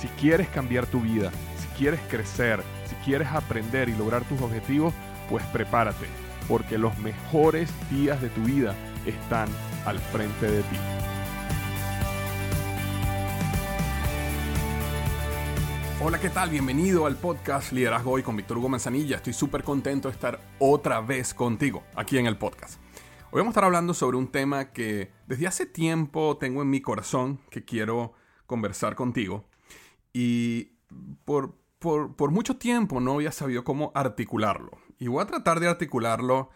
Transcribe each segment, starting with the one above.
Si quieres cambiar tu vida, si quieres crecer, si quieres aprender y lograr tus objetivos, pues prepárate, porque los mejores días de tu vida están al frente de ti. Hola, ¿qué tal? Bienvenido al podcast Liderazgo Hoy con Víctor Hugo Manzanilla. Estoy súper contento de estar otra vez contigo aquí en el podcast. Hoy vamos a estar hablando sobre un tema que desde hace tiempo tengo en mi corazón que quiero conversar contigo. Y por, por, mucho tiempo no había sabido cómo articularlo. Y voy a tratar de articularlo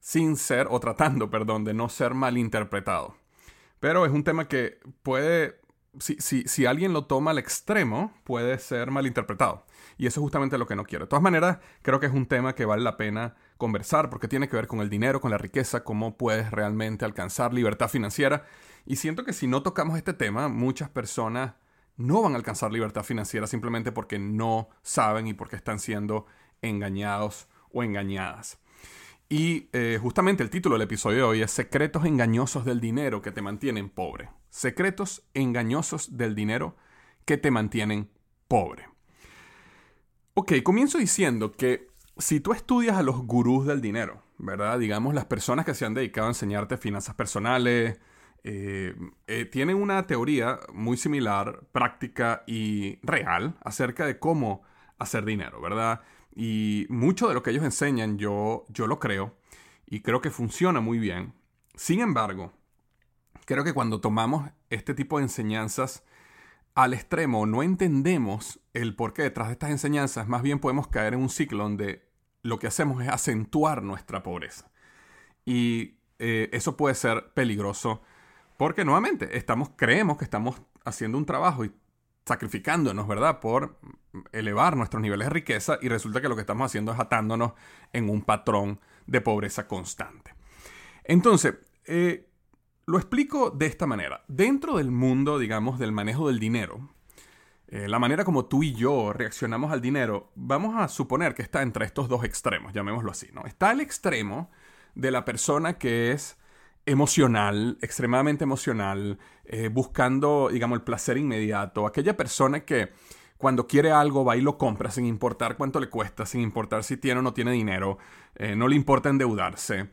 sin ser, o tratando, perdón, de no ser malinterpretado. Pero es un tema que puede si, alguien lo toma al extremo, puede ser malinterpretado. Y eso es justamente lo que no quiero. De todas maneras, creo que es un tema que vale la pena conversar porque tiene que ver con el dinero, con la riqueza, cómo puedes realmente alcanzar libertad financiera. Y siento que si no tocamos este tema, muchas personas no van a alcanzar libertad financiera simplemente porque no saben y porque están siendo engañados o engañadas. Y eh, justamente el título del episodio de hoy es Secretos engañosos del dinero que te mantienen pobre. Secretos engañosos del dinero que te mantienen pobre. Ok, comienzo diciendo que si tú estudias a los gurús del dinero, ¿verdad? Digamos las personas que se han dedicado a enseñarte finanzas personales, eh, eh, tienen una teoría muy similar, práctica y real acerca de cómo hacer dinero, ¿verdad? Y mucho de lo que ellos enseñan yo, yo lo creo y creo que funciona muy bien. Sin embargo, creo que cuando tomamos este tipo de enseñanzas al extremo, no entendemos el porqué detrás de estas enseñanzas, más bien podemos caer en un ciclo donde lo que hacemos es acentuar nuestra pobreza. Y eh, eso puede ser peligroso porque nuevamente estamos, creemos que estamos haciendo un trabajo y sacrificándonos, ¿verdad? Por elevar nuestros niveles de riqueza y resulta que lo que estamos haciendo es atándonos en un patrón de pobreza constante. Entonces, eh, lo explico de esta manera. Dentro del mundo, digamos, del manejo del dinero, eh, la manera como tú y yo reaccionamos al dinero, vamos a suponer que está entre estos dos extremos, llamémoslo así, ¿no? Está el extremo de la persona que es emocional, extremadamente emocional, eh, buscando, digamos, el placer inmediato, aquella persona que cuando quiere algo va y lo compra sin importar cuánto le cuesta, sin importar si tiene o no tiene dinero, eh, no le importa endeudarse,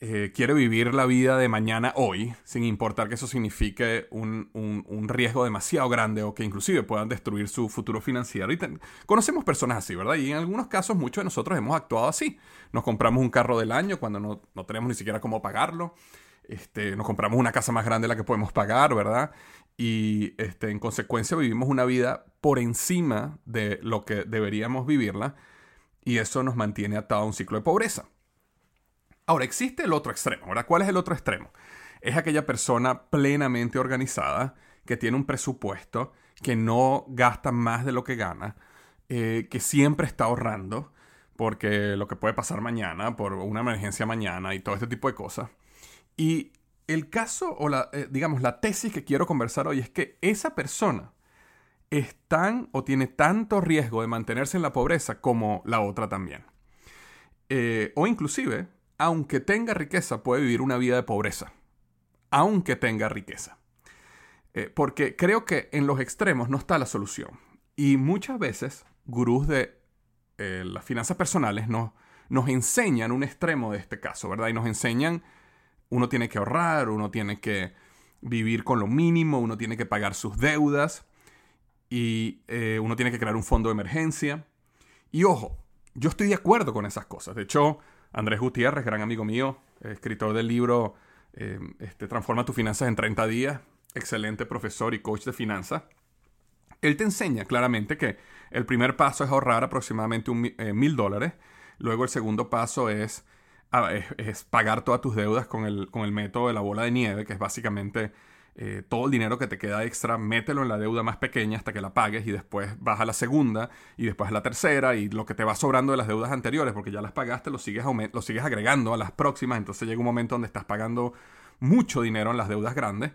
eh, quiere vivir la vida de mañana hoy, sin importar que eso signifique un, riesgo demasiado grande o que inclusive puedan destruir su futuro financiero. Y conocemos personas así, ¿verdad? Y en algunos casos muchos de nosotros hemos actuado así. Nos compramos un carro del año cuando no, no tenemos ni siquiera cómo pagarlo. Este, nos compramos una casa más grande de la que podemos pagar, ¿verdad? Y este, en consecuencia vivimos una vida por encima de lo que deberíamos vivirla y eso nos mantiene atado a un ciclo de pobreza. Ahora, existe el otro extremo, ¿verdad? ¿Cuál es el otro extremo? Es aquella persona plenamente organizada que tiene un presupuesto, que no gasta más de lo que gana, eh, que siempre está ahorrando, porque lo que puede pasar mañana, por una emergencia mañana y todo este tipo de cosas. Y el caso, o la, eh, digamos, la tesis que quiero conversar hoy es que esa persona es tan o tiene tanto riesgo de mantenerse en la pobreza como la otra también. Eh, o inclusive, aunque tenga riqueza, puede vivir una vida de pobreza. Aunque tenga riqueza. Eh, porque creo que en los extremos no está la solución. Y muchas veces, gurús de las finanzas personales nos, nos enseñan un extremo de este caso, ¿verdad? Y nos enseñan uno tiene que ahorrar, uno tiene que vivir con lo mínimo, uno tiene que pagar sus deudas y eh, uno tiene que crear un fondo de emergencia. Y ojo, yo estoy de acuerdo con esas cosas. De hecho, Andrés Gutiérrez, gran amigo mío, escritor del libro eh, este, Transforma tus finanzas en 30 días, excelente profesor y coach de finanzas, él te enseña claramente que el primer paso es ahorrar aproximadamente eh, mil dólares, luego el segundo paso es es, pagar todas tus deudas con el, con el método de la bola de nieve, que es básicamente eh, todo el dinero que te queda extra, mételo en la deuda más pequeña hasta que la pagues y después vas a la segunda y después a la tercera y lo que te va sobrando de las deudas anteriores, porque ya las pagaste, lo sigues, lo sigues agregando a las próximas, entonces llega un momento donde estás pagando mucho dinero en las deudas grandes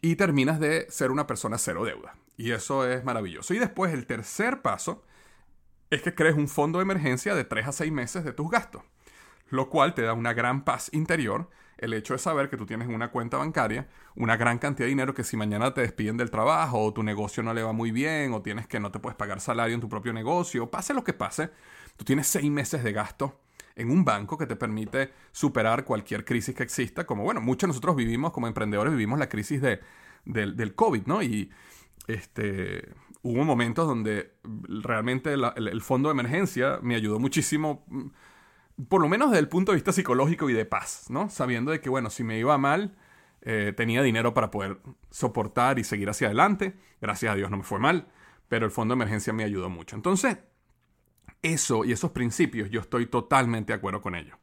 y terminas de ser una persona cero deuda. Y eso es maravilloso. Y después el tercer paso es que crees un fondo de emergencia de 3 a 6 meses de tus gastos, lo cual te da una gran paz interior el hecho de saber que tú tienes una cuenta bancaria una gran cantidad de dinero que si mañana te despiden del trabajo o tu negocio no le va muy bien o tienes que no te puedes pagar salario en tu propio negocio, pase lo que pase, tú tienes seis meses de gasto en un banco que te permite superar cualquier crisis que exista, como bueno, muchos de nosotros vivimos como emprendedores, vivimos la crisis de, del, del COVID, ¿no? Y este, hubo momentos donde realmente el, el, fondo de emergencia me ayudó muchísimo por lo menos desde el punto de vista psicológico y de paz, ¿no? Sabiendo de que, bueno, si me iba mal, eh, tenía dinero para poder soportar y seguir hacia adelante. Gracias a Dios no me fue mal, pero el fondo de emergencia me ayudó mucho. Entonces, eso y esos principios, yo estoy totalmente de acuerdo con ellos.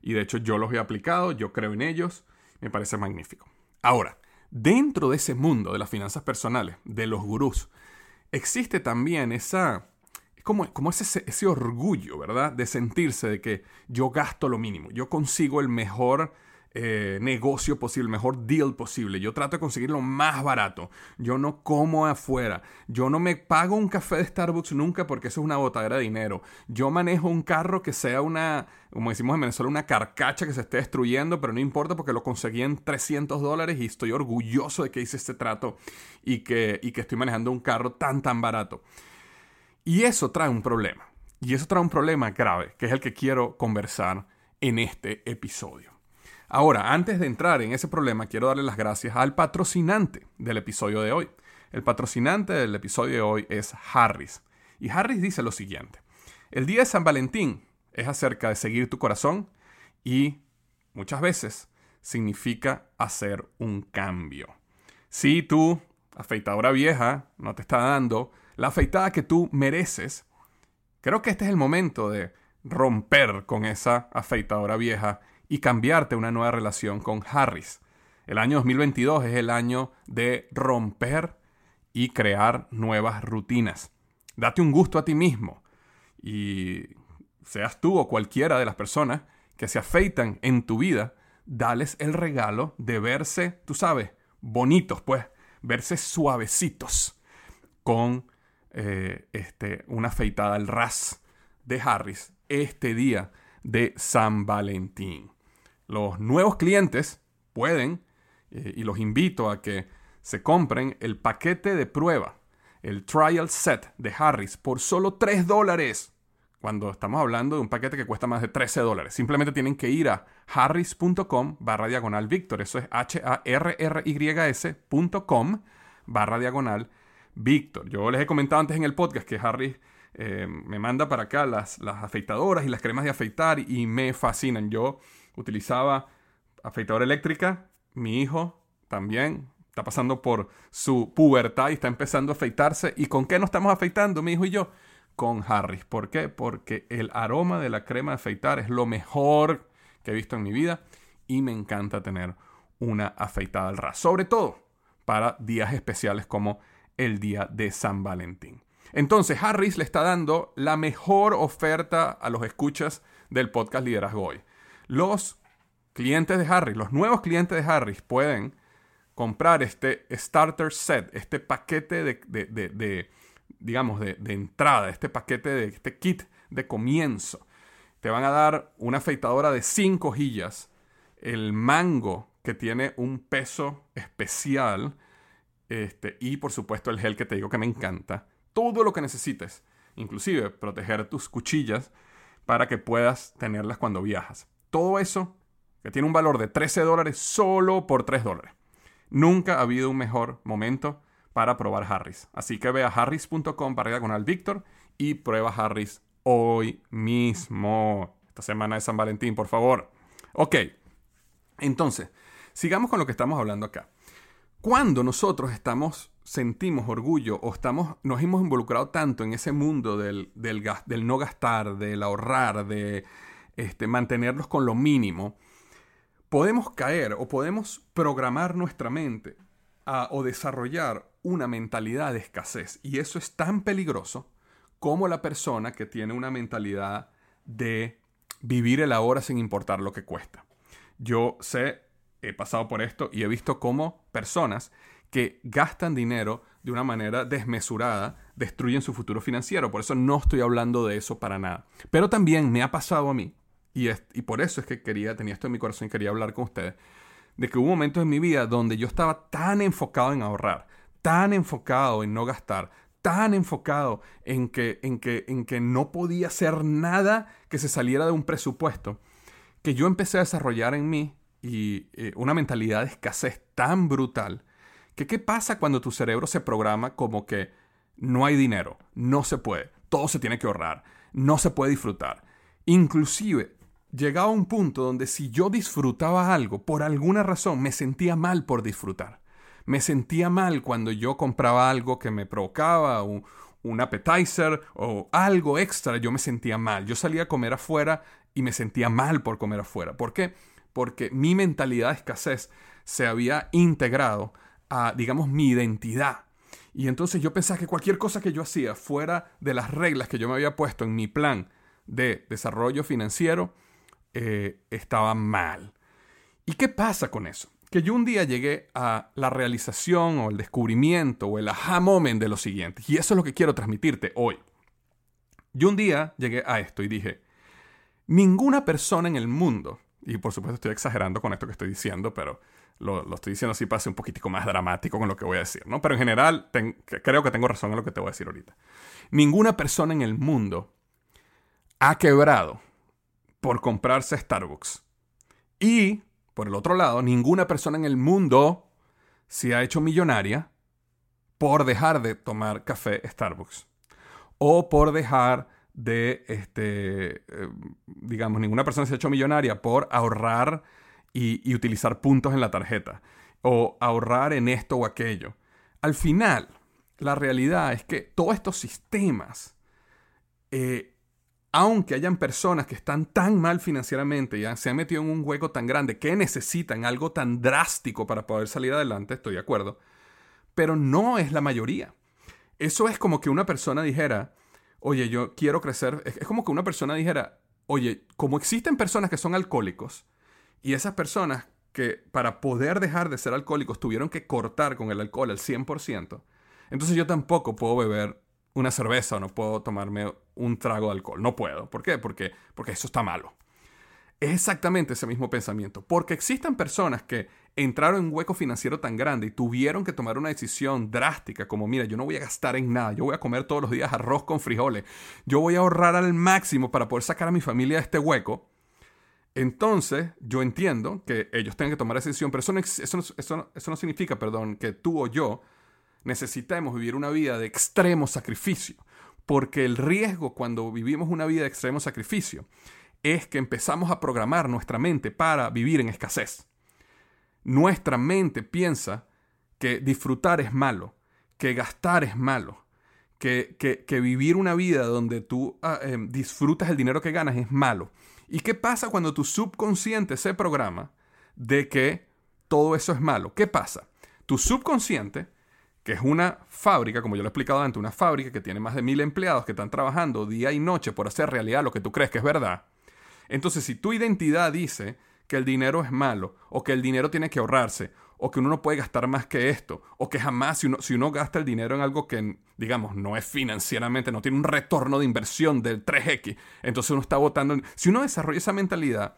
Y de hecho yo los he aplicado, yo creo en ellos, me parece magnífico. Ahora, dentro de ese mundo de las finanzas personales, de los gurús, existe también esa como, como ese, ese orgullo, ¿verdad? De sentirse de que yo gasto lo mínimo, yo consigo el mejor eh, negocio posible, el mejor deal posible. Yo trato de conseguir lo más barato. Yo no como afuera. Yo no me pago un café de Starbucks nunca porque eso es una botadera de dinero. Yo manejo un carro que sea una, como decimos en Venezuela, una carcacha que se esté destruyendo, pero no importa porque lo conseguí en 300 dólares y estoy orgulloso de que hice este trato y que, y que estoy manejando un carro tan, tan barato. Y eso trae un problema. Y eso trae un problema grave, que es el que quiero conversar en este episodio. Ahora, antes de entrar en ese problema, quiero darle las gracias al patrocinante del episodio de hoy. El patrocinante del episodio de hoy es Harris. Y Harris dice lo siguiente. El día de San Valentín es acerca de seguir tu corazón y muchas veces significa hacer un cambio. Si tu afeitadora vieja no te está dando la afeitada que tú mereces, creo que este es el momento de romper con esa afeitadora vieja y cambiarte una nueva relación con Harris. El año 2022 es el año de romper y crear nuevas rutinas. Date un gusto a ti mismo y seas tú o cualquiera de las personas que se afeitan en tu vida, dales el regalo de verse, tú sabes, bonitos, pues, verse suavecitos con eh, este, una afeitada al ras de Harris este día de San Valentín. Los nuevos clientes pueden, eh, y los invito a que se compren el paquete de prueba, el trial set de Harris, por solo 3 dólares. Cuando estamos hablando de un paquete que cuesta más de 13 dólares. Simplemente tienen que ir a harris.com barra diagonal Víctor. Eso es H-A-R-R-Y-S.com barra diagonal Víctor. Yo les he comentado antes en el podcast que Harry eh, me manda para acá las, las, afeitadoras y las cremas de afeitar y me fascinan. Yo utilizaba afeitadora eléctrica, mi hijo también está pasando por su pubertad y está empezando a afeitarse. ¿Y con qué nos estamos afeitando, mi hijo y yo? Con Harris. ¿Por qué? Porque el aroma de la crema de afeitar es lo mejor que he visto en mi vida y me encanta tener una afeitada al ras. Sobre todo para días especiales como el día de San Valentín. Entonces, Harris le está dando la mejor oferta a los escuchas del podcast Liderazgo Hoy. Los clientes de Harris, los nuevos clientes de Harris pueden comprar este starter set, este paquete de, digamos, de, entrada, este paquete de este kit de comienzo. Te van a dar una afeitadora de 5 hojillas, el mango que tiene un peso especial, este, y por supuesto el gel que te digo que me encanta. Todo lo que necesites. Inclusive proteger tus cuchillas para que puedas tenerlas cuando viajas. Todo eso que tiene un valor de 13 dólares solo por 3 dólares. Nunca ha habido un mejor momento para probar Harris. Así que ve a harris.com para con al Víctor y prueba Harris hoy mismo. Esta semana de San Valentín, por favor. Ok, entonces, sigamos con lo que estamos hablando acá. Cuando nosotros estamos, sentimos orgullo o estamos, nos hemos involucrado tanto en ese mundo del, del, no gastar, del ahorrar, de este, mantenernos con lo mínimo, podemos caer o podemos programar nuestra mente o desarrollar una mentalidad de escasez. Y eso es tan peligroso como la persona que tiene una mentalidad de vivir el ahora sin importar lo que cuesta. Yo sé, he pasado por esto y he visto cómo personas que gastan dinero de una manera desmesurada destruyen su futuro financiero. Por eso no estoy hablando de eso para nada. Pero también me ha pasado a mí, y, y por eso es que quería, tenía esto en mi corazón y quería hablar con ustedes, de que hubo momentos en mi vida donde yo estaba tan enfocado en ahorrar, tan enfocado en no gastar, tan enfocado en que, en que, en que no podía hacer nada que se saliera de un presupuesto, que yo empecé a desarrollar en mí y, eh, una mentalidad de escasez tan brutal, que qué pasa cuando tu cerebro se programa como que no hay dinero, no se puede, todo se tiene que ahorrar, no se puede disfrutar. Inclusive llegaba a un punto donde si yo disfrutaba algo, por alguna razón me sentía mal por disfrutar. Me sentía mal cuando yo compraba algo que me provocaba, un, un appetizer o algo extra, yo me sentía mal. Yo salía a comer afuera y me sentía mal por comer afuera. ¿Por qué? Porque mi mentalidad de escasez se había integrado a, digamos, mi identidad. Y entonces yo pensaba que cualquier cosa que yo hacía fuera de las reglas que yo me había puesto en mi plan de desarrollo financiero, eh, estaba mal. ¿Y qué pasa con eso? Que yo un día llegué a la realización o el descubrimiento o el aha moment de lo siguiente. Y eso es lo que quiero transmitirte hoy. Yo un día llegué a esto y dije, ninguna persona en el mundo, y por supuesto estoy exagerando con esto que estoy diciendo, pero lo, estoy diciendo así para ser un poquitico más dramático con lo que voy a decir, ¿no? Pero en general creo que tengo razón en lo que te voy a decir ahorita. Ninguna persona en el mundo ha quebrado por comprarse Starbucks. Y, por el otro lado, ninguna persona en el mundo se ha hecho millonaria por dejar de tomar café Starbucks. O por dejar de, este, eh, digamos, ninguna persona se ha hecho millonaria por ahorrar y, utilizar puntos en la tarjeta. O ahorrar en esto o aquello. Al final, la realidad es que todos estos sistemas eh, aunque hayan personas que están tan mal financieramente y se han metido en un hueco tan grande que necesitan algo tan drástico para poder salir adelante, estoy de acuerdo, pero no es la mayoría. Eso es como que una persona dijera, oye, yo quiero crecer, es como que una persona dijera, oye, como existen personas que son alcohólicos y esas personas que para poder dejar de ser alcohólicos tuvieron que cortar con el alcohol al 100%, entonces yo tampoco puedo beber una cerveza o no puedo tomarme un trago de alcohol. No puedo. ¿Por qué? Porque, porque eso está malo. Es exactamente ese mismo pensamiento. Porque existen personas que entraron en un hueco financiero tan grande y tuvieron que tomar una decisión drástica como, mira, yo no voy a gastar en nada, yo voy a comer todos los días arroz con frijoles, yo voy a ahorrar al máximo para poder sacar a mi familia de este hueco. Entonces, yo entiendo que ellos tengan que tomar esa decisión, pero eso no, eso eso no significa, perdón, que tú o yo necesitamos vivir una vida de extremo sacrificio, porque el riesgo cuando vivimos una vida de extremo sacrificio es que empezamos a programar nuestra mente para vivir en escasez. Nuestra mente piensa que disfrutar es malo, que gastar es malo, que, que, vivir una vida donde tú ah, em, disfrutas el dinero que ganas es malo. ¿Y qué pasa cuando tu subconsciente se programa de que todo eso es malo? ¿Qué pasa? Tu subconsciente que es una fábrica, como yo lo he explicado antes, una fábrica que tiene más de mil empleados que están trabajando día y noche por hacer realidad lo que tú crees que es verdad. Entonces, si tu identidad dice que el dinero es malo, o que el dinero tiene que ahorrarse, o que uno no puede gastar más que esto, o que jamás, si uno, si uno gasta el dinero en algo que, digamos, no es financieramente, no tiene un retorno de inversión del 3X, entonces uno está votando. Si uno desarrolla esa mentalidad,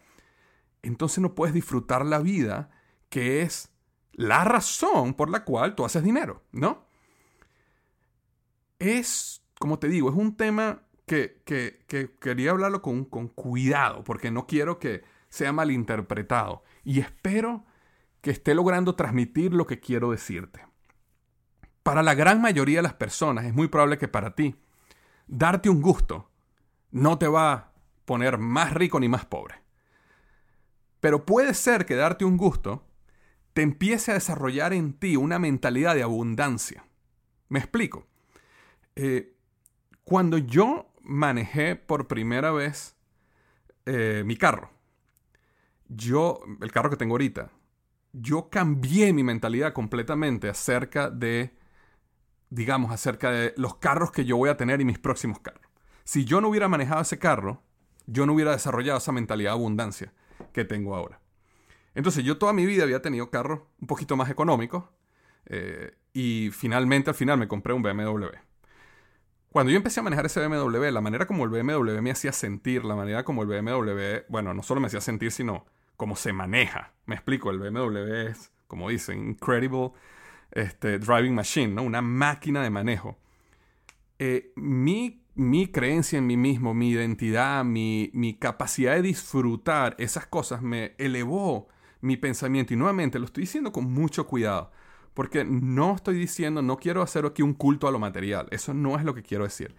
entonces no puedes disfrutar la vida que es la razón por la cual tú haces dinero, ¿no? Es, como te digo, es un tema que, quería hablarlo con, con cuidado, porque no quiero que sea malinterpretado. Y espero que esté logrando transmitir lo que quiero decirte. Para la gran mayoría de las personas es muy probable que para ti darte un gusto no te va a poner más rico ni más pobre. Pero puede ser que darte un gusto te empiece a desarrollar en ti una mentalidad de abundancia. Me explico. Eh, cuando yo manejé por primera vez eh, mi carro, yo, el carro que tengo ahorita, yo cambié mi mentalidad completamente acerca de, digamos, acerca de los carros que yo voy a tener y mis próximos carros. Si yo no hubiera manejado ese carro, yo no hubiera desarrollado esa mentalidad de abundancia que tengo ahora. Entonces yo toda mi vida había tenido carros un poquito más económicos eh, y finalmente al final me compré un BMW. Cuando yo empecé a manejar ese BMW, la manera como el BMW me hacía sentir, la manera como el BMW, bueno, no solo me hacía sentir, sino cómo se maneja. Me explico, el BMW es, como dicen, incredible este, driving machine, ¿no? Una máquina de manejo. Eh, mi, mi, creencia en mí mismo, mi identidad, mi, mi capacidad de disfrutar esas cosas me elevó mi pensamiento. Y nuevamente lo estoy diciendo con mucho cuidado. Porque no estoy diciendo, no quiero hacer aquí un culto a lo material. Eso no es lo que quiero decir.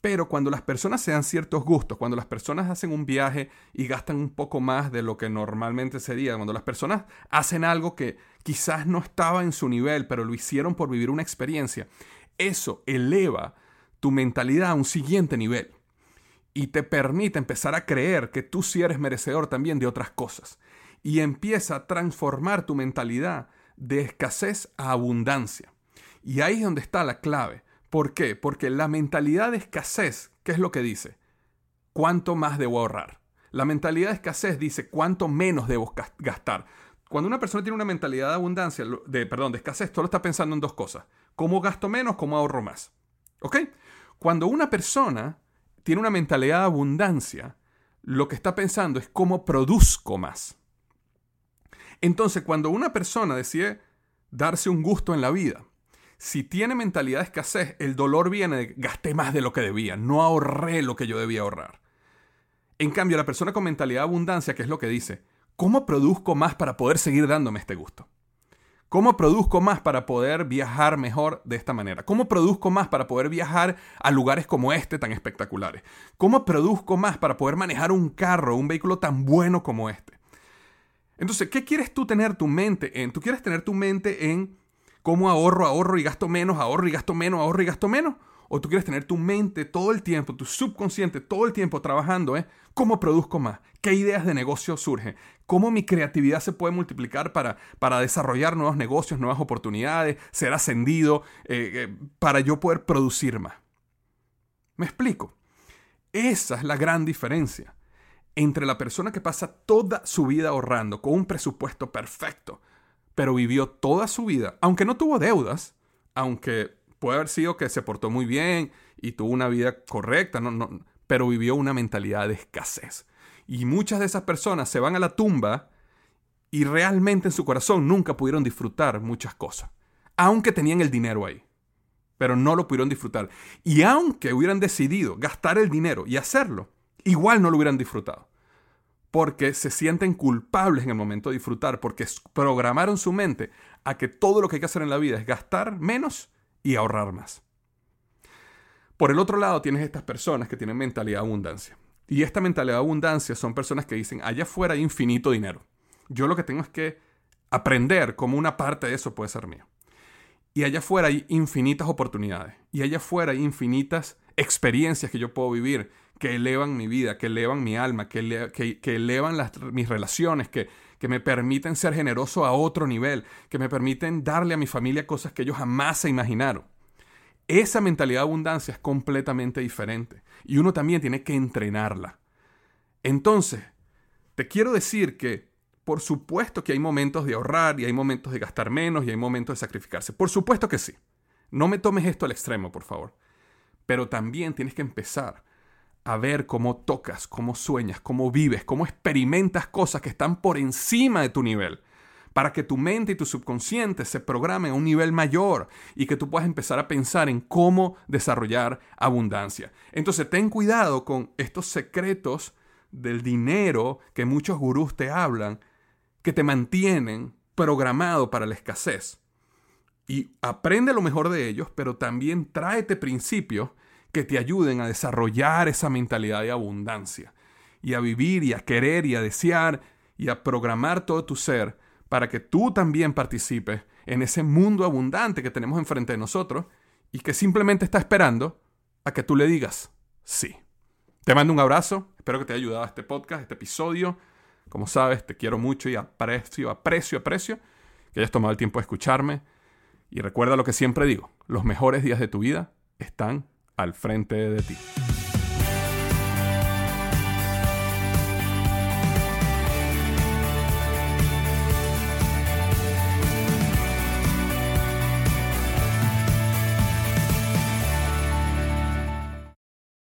Pero cuando las personas se dan ciertos gustos, cuando las personas hacen un viaje y gastan un poco más de lo que normalmente sería, cuando las personas hacen algo que quizás no estaba en su nivel, pero lo hicieron por vivir una experiencia, eso eleva tu mentalidad a un siguiente nivel y te permite empezar a creer que tú sí eres merecedor también de otras cosas y empieza a transformar tu mentalidad de escasez a abundancia. Y ahí es donde está la clave. ¿Por qué? Porque la mentalidad de escasez, ¿qué es lo que dice? ¿Cuánto más debo ahorrar? La mentalidad de escasez dice cuánto menos debo gastar. Cuando una persona tiene una mentalidad de abundancia, de, perdón, de escasez, solo está pensando en dos cosas. ¿Cómo gasto menos? ¿Cómo ahorro más? ¿Ok? Cuando una persona tiene una mentalidad de abundancia, lo que está pensando es cómo produzco más. Entonces, cuando una persona decide darse un gusto en la vida, si tiene mentalidad de escasez, el dolor viene de gasté más de lo que debía, no ahorré lo que yo debía ahorrar. En cambio, la persona con mentalidad de abundancia, que es lo que dice, ¿cómo produzco más para poder seguir dándome este gusto? ¿Cómo produzco más para poder viajar mejor de esta manera? ¿Cómo produzco más para poder viajar a lugares como este tan espectaculares? ¿Cómo produzco más para poder manejar un carro, un vehículo tan bueno como este? Entonces, ¿qué quieres tú tener tu mente en? ¿Tú quieres tener tu mente en cómo ahorro, ahorro y gasto menos, ahorro y gasto menos, ahorro y gasto menos? ¿O tú quieres tener tu mente todo el tiempo, tu subconsciente todo el tiempo trabajando en cómo produzco más? ¿Qué ideas de negocio surgen? ¿Cómo mi creatividad se puede multiplicar para, para desarrollar nuevos negocios, nuevas oportunidades, ser ascendido, eh, eh, para yo poder producir más? ¿Me explico? Esa es la gran diferencia entre la persona que pasa toda su vida ahorrando con un presupuesto perfecto, pero vivió toda su vida, aunque no tuvo deudas, aunque puede haber sido que se portó muy bien y tuvo una vida correcta, no, no, pero vivió una mentalidad de escasez. Y muchas de esas personas se van a la tumba y realmente en su corazón nunca pudieron disfrutar muchas cosas, aunque tenían el dinero ahí, pero no lo pudieron disfrutar. Y aunque hubieran decidido gastar el dinero y hacerlo, igual no lo hubieran disfrutado. Porque se sienten culpables en el momento de disfrutar, porque programaron su mente a que todo lo que hay que hacer en la vida es gastar menos y ahorrar más. Por el otro lado tienes estas personas que tienen mentalidad de abundancia. Y esta mentalidad de abundancia son personas que dicen, allá afuera hay infinito dinero. Yo lo que tengo es que aprender cómo una parte de eso puede ser mío. Y allá afuera hay infinitas oportunidades. Y allá afuera hay infinitas experiencias que yo puedo vivir que elevan mi vida, que elevan mi alma, que, elevan mis relaciones, que, que me permiten ser generoso a otro nivel, que me permiten darle a mi familia cosas que ellos jamás se imaginaron. Esa mentalidad de abundancia es completamente diferente y uno también tiene que entrenarla. Entonces, te quiero decir que por supuesto que hay momentos de ahorrar y hay momentos de gastar menos y hay momentos de sacrificarse. Por supuesto que sí. No me tomes esto al extremo, por favor. Pero también tienes que empezar a ver cómo tocas, cómo sueñas, cómo vives, cómo experimentas cosas que están por encima de tu nivel, para que tu mente y tu subconsciente se programen a un nivel mayor y que tú puedas empezar a pensar en cómo desarrollar abundancia. Entonces ten cuidado con estos secretos del dinero que muchos gurús te hablan, que te mantienen programado para la escasez. Y aprende lo mejor de ellos, pero también tráete principios que te ayuden a desarrollar esa mentalidad de abundancia y a vivir y a querer y a desear y a programar todo tu ser para que tú también participes en ese mundo abundante que tenemos enfrente de nosotros y que simplemente está esperando a que tú le digas sí. Te mando un abrazo, espero que te haya ayudado este podcast, este episodio. Como sabes, te quiero mucho y aprecio, aprecio, aprecio que hayas tomado el tiempo de escucharme. Y recuerda lo que siempre digo, los mejores días de tu vida están al frente de ti.